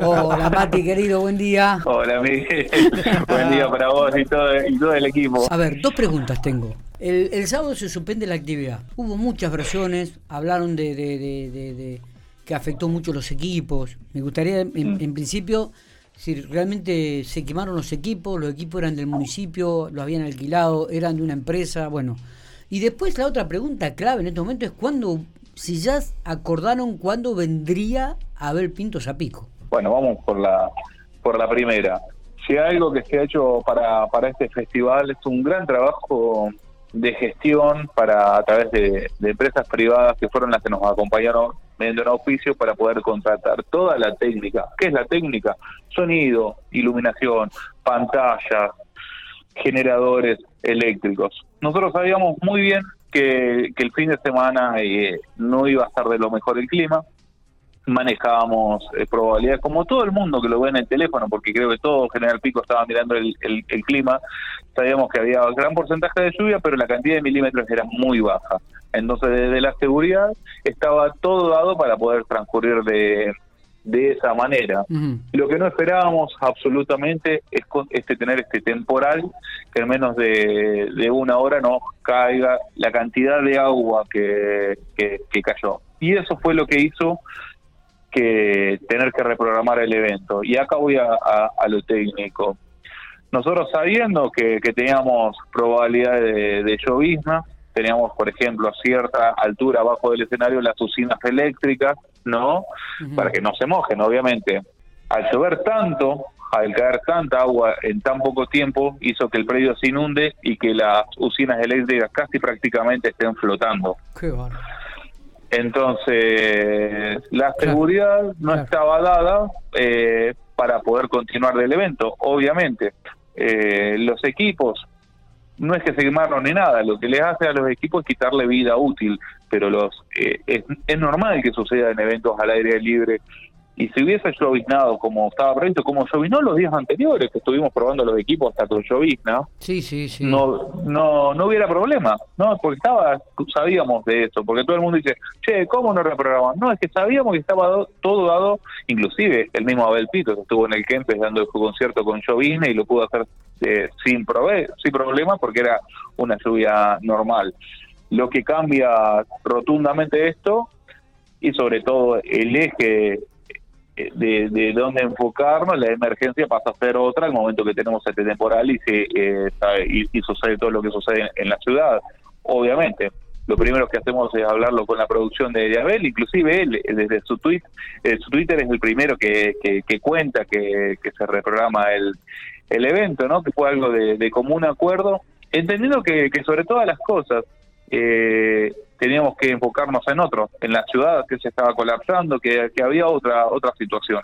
Hola Mati, querido, buen día. Hola Miguel, buen día para vos y todo, y todo el equipo. A ver, dos preguntas tengo. El, el sábado se suspende la actividad. Hubo muchas versiones, hablaron de, de, de, de- de que afectó mucho los equipos. Me gustaría, en, en principio, si realmente se quemaron los equipos, los equipos eran del municipio, los habían alquilado, eran de una empresa, bueno. Y después la otra pregunta clave en este momento es cuándo, si ya acordaron cuándo vendría Abel Pinto Zapico. Bueno, vamos por la por la primera. Si algo que se ha hecho para, para este festival es un gran trabajo de gestión para a través de, de empresas privadas que fueron las que nos acompañaron mediante un auspicio para poder contratar toda la técnica. ¿Qué es la técnica? Sonido, iluminación, pantallas, generadores eléctricos. Nosotros sabíamos muy bien que, que el fin de semana eh, no iba a estar de lo mejor el clima, manejábamos eh, probabilidades, como todo el mundo que lo ve en el teléfono, porque creo que todo General Pico estaba mirando el, el- el clima, sabíamos que había gran porcentaje de lluvia, pero la cantidad de milímetros era muy baja. Entonces, desde la seguridad estaba todo dado para poder transcurrir de, de esa manera. Lo que no esperábamos absolutamente es, con- este, tener este temporal que en menos de, de una hora nos caiga la cantidad de agua que, que, que cayó. Y eso fue lo que hizo que tener que reprogramar el evento. Y acá voy a, a- a lo técnico. Nosotros sabiendo que, que teníamos probabilidad de, de llovizna, teníamos, por ejemplo, a cierta altura abajo del escenario las usinas eléctricas, ¿no? Para que no se mojen, obviamente. Al llover tanto, al caer tanta agua en tan poco tiempo, hizo que el predio se inunde y que las usinas eléctricas casi prácticamente estén flotando. Qué bárbaro. Entonces, la Claro, seguridad no claro. estaba dada eh, para poder continuar del evento. Obviamente, eh, los equipos no es que se quemaron ni nada, lo que les hace a los equipos es quitarle vida útil, pero los eh, es, es normal que suceda en eventos al aire libre. Y si hubiese lloviznado como estaba previsto, como lloviznó los días anteriores, que estuvimos probando los equipos hasta con llovizna, Sí, sí, sí. no, no, no hubiera problema, ¿no? Porque estaba, sabíamos de eso, porque todo el mundo dice, che, ¿cómo no reprograman? No, es que sabíamos que estaba do- todo dado, inclusive el mismo Abel Pito, que estuvo en el Kempes dando el concierto con Jovine y lo pudo hacer eh, sin, prove sin problema porque era una lluvia normal. Lo que cambia rotundamente esto y sobre todo el eje de, de dónde enfocarnos, la emergencia pasa a ser otra al momento que tenemos este temporal y, se, eh, y, sucede todo lo que sucede en, en la ciudad. Obviamente, lo primero que hacemos es hablarlo con la producción de, de Abel, inclusive él, eh, desde su tweet, eh, su Twitter es el primero que, que, que cuenta que, que se reprograma el, el evento, ¿no? Que fue algo de, de común acuerdo, entendiendo que, que sobre todas las cosas eh, teníamos que enfocarnos en otro, en la ciudad que se estaba colapsando, que, que había otra otra situación.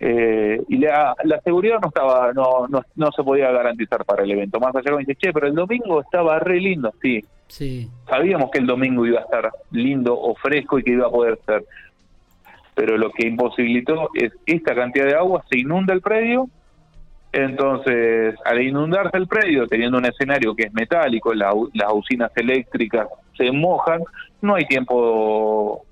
Eh, y la, la seguridad no estaba no, no, no se podía garantizar para el evento. Más allá que me dice, che, pero el domingo estaba re lindo, sí. Sí. Sabíamos que el domingo iba a estar lindo o fresco y que iba a poder ser. Pero lo que imposibilitó es esta cantidad de agua, se inunda el predio, entonces, al inundarse el predio, teniendo un escenario que es metálico, la las usinas eléctricas se mojan, no hay tiempo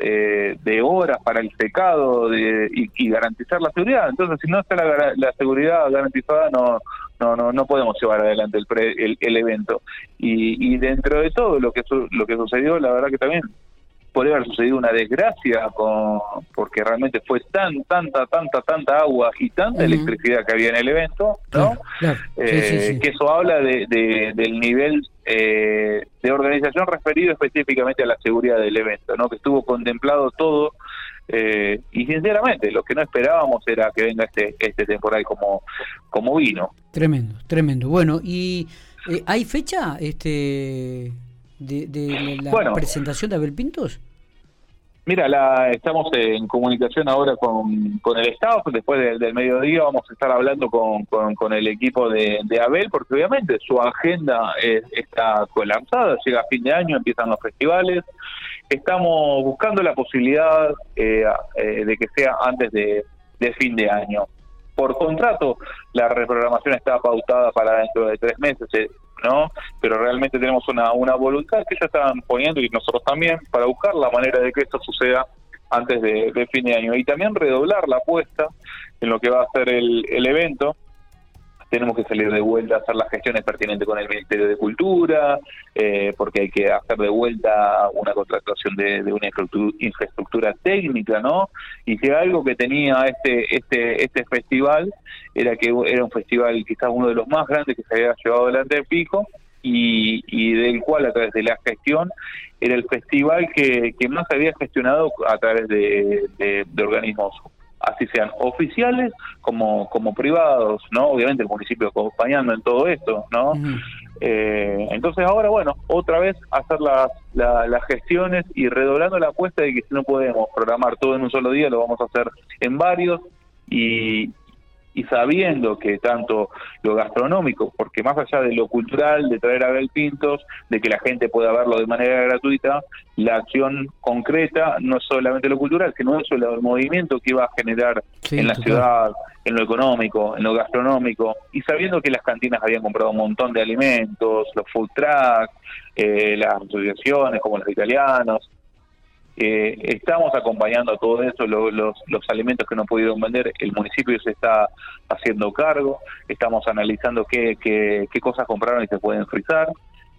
eh, de horas para el secado de, y, y garantizar la seguridad. Entonces, si no está la, la seguridad garantizada, no no no no podemos llevar adelante el, pre- el, el evento. Y, y dentro de todo lo que su- lo que sucedió, la verdad que también podría haber sucedido una desgracia con, porque realmente fue tan, tanta, tanta, tanta agua y tanta electricidad que había en el evento, ¿no? Claro, claro. Sí, Eh, sí, sí. Que eso habla de, de- del nivel eh, de organización referido específicamente a la seguridad del evento, ¿no? Que estuvo contemplado todo eh, y sinceramente lo que no esperábamos era que venga este este temporal como como vino. Tremendo, tremendo. Bueno, ¿y eh, hay fecha este de, de la Bueno. presentación de Abel Pintos? Mira, la, estamos en comunicación ahora con, con el staff. Después del, mediodía vamos a estar hablando con, con, el equipo de, Abel, porque obviamente su agenda eh, está colapsada. Llega fin de año, empiezan los festivales. Estamos buscando la posibilidad eh, eh, de que sea antes de, de fin de año. Por contrato, la reprogramación está pautada para dentro de tres meses, ¿no? Pero realmente tenemos una, una voluntad que ya están poniendo y nosotros también para buscar la manera de que esto suceda antes de, fin de año. Y también redoblar la apuesta en lo que va a ser el, el evento, tenemos que salir de vuelta a hacer las gestiones pertinentes con el Ministerio de Cultura, eh, porque hay que hacer de vuelta una contratación de, una infraestructura, técnica, ¿no? Y si algo que tenía este este este festival era que era un festival quizás uno de los más grandes que se había llevado adelante de Pico, y, y, del cual a través de la gestión era el festival que, que más había gestionado a través de, de organismos así sean oficiales como como privados, ¿no? Obviamente el municipio acompañando en todo esto, ¿no? eh, entonces ahora, bueno, otra vez hacer las, las gestiones y redoblando la apuesta de que si no podemos programar todo en un solo día, lo vamos a hacer en varios y, y sabiendo que tanto lo gastronómico, porque más allá de lo cultural, de traer a Abel Pintos, de que la gente pueda verlo de manera gratuita, la acción concreta no es solamente lo cultural, sino eso el movimiento que iba a generar en la ciudad, en lo económico, en lo gastronómico, y sabiendo que las cantinas habían comprado un montón de alimentos, los food trucks, eh, las asociaciones como los italianos, eh, estamos acompañando a todo eso, los, los, alimentos que no pudieron vender, el municipio se está haciendo cargo, estamos analizando qué, qué, cosas compraron y se pueden frizar.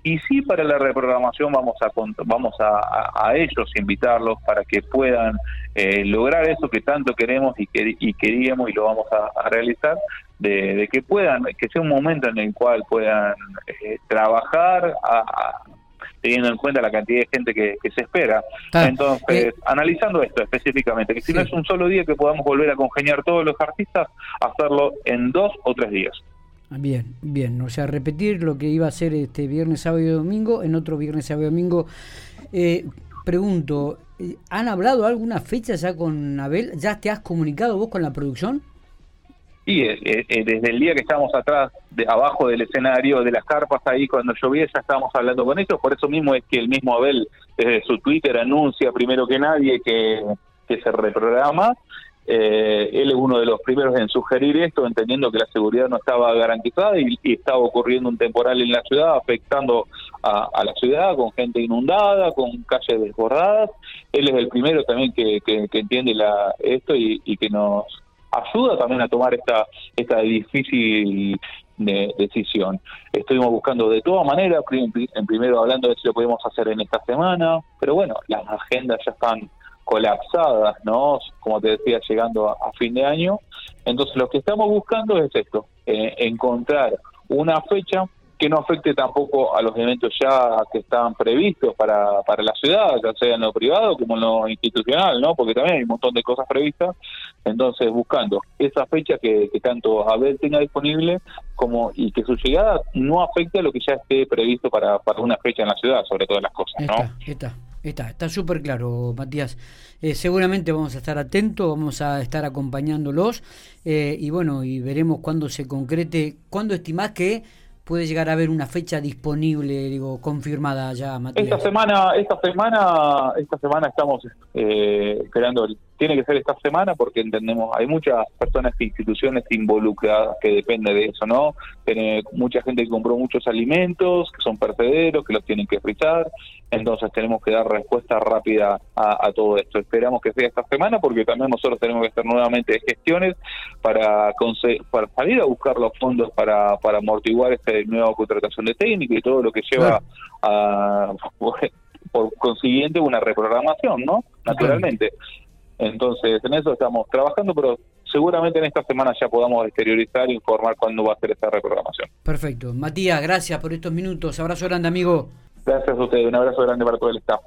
Y sí, para la reprogramación vamos a vamos a, a, ellos invitarlos para que puedan eh, lograr eso que tanto queremos y, que, y queríamos y lo vamos a, realizar, de, que puedan, que sea un momento en el cual puedan eh, trabajar a, teniendo en cuenta la cantidad de gente que, se espera. Entonces, eh, analizando esto específicamente, que si no es un solo día que podamos volver a congeniar todos los artistas, hacerlo en dos o tres días. Bien, bien, o sea, repetir lo que iba a ser este viernes, sábado y domingo, en otro viernes, sábado y domingo. Eh, pregunto, eh, ¿han hablado alguna fecha ya con Abel? ¿Ya te has comunicado vos con la producción? Sí, eh, eh, desde el día que estábamos atrás, de abajo del escenario, de las carpas ahí, cuando llovía, ya estábamos hablando con ellos. Por eso mismo es que el mismo Abel, desde su Twitter, anuncia primero que nadie que, que se reprograma. Eh, él es uno de los primeros en sugerir esto, entendiendo que la seguridad no estaba garantizada y, estaba ocurriendo un temporal en la ciudad, afectando a, la ciudad, con gente inundada, con calles desbordadas. Él es el primero también que, que, entiende la, esto y que nos ayuda también a tomar esta, esta difícil decisión. Estuvimos buscando de todas maneras, en primero hablando de si lo podemos hacer en esta semana, pero bueno, las agendas ya están colapsadas, ¿no? Como te decía, llegando a, fin de año. Entonces lo que estamos buscando es esto, eh, encontrar una fecha que no afecte tampoco a los eventos ya que están previstos para, para la ciudad, ya sea en lo privado como en lo institucional, ¿no? Porque también hay un montón de cosas previstas. Entonces, buscando esa fecha que, tanto Abel tenga disponible como y que su llegada no afecte a lo que ya esté previsto para, para una fecha en la ciudad, sobre todas las cosas, ¿no? Está, está. Está súper claro, Matías. Eh, seguramente vamos a estar atentos, vamos a estar acompañándolos eh, y bueno, y veremos cuándo se concrete, cuándo estimás que puede llegar a haber una fecha disponible, digo, confirmada ya, Matías? Esta semana, esta semana, esta semana estamos eh, esperando tiene que ser esta semana porque entendemos, hay muchas personas e instituciones involucradas que depende de eso, ¿no? Tiene mucha gente que compró muchos alimentos, que son percederos, que los tienen que frizar, entonces tenemos que dar respuesta rápida a, todo esto. Esperamos que sea esta semana porque también nosotros tenemos que hacer nuevamente gestiones para, para salir a buscar los fondos para, para amortiguar esta nueva contratación de técnico y todo lo que lleva a por consiguiente una reprogramación, ¿no? Naturalmente. Entonces, en eso estamos trabajando, pero seguramente en esta semana ya podamos exteriorizar e informar cuándo va a ser esta reprogramación. Perfecto. Matías, gracias por estos minutos. Abrazo grande, amigo. Gracias a ustedes. Un abrazo grande para todo el staff.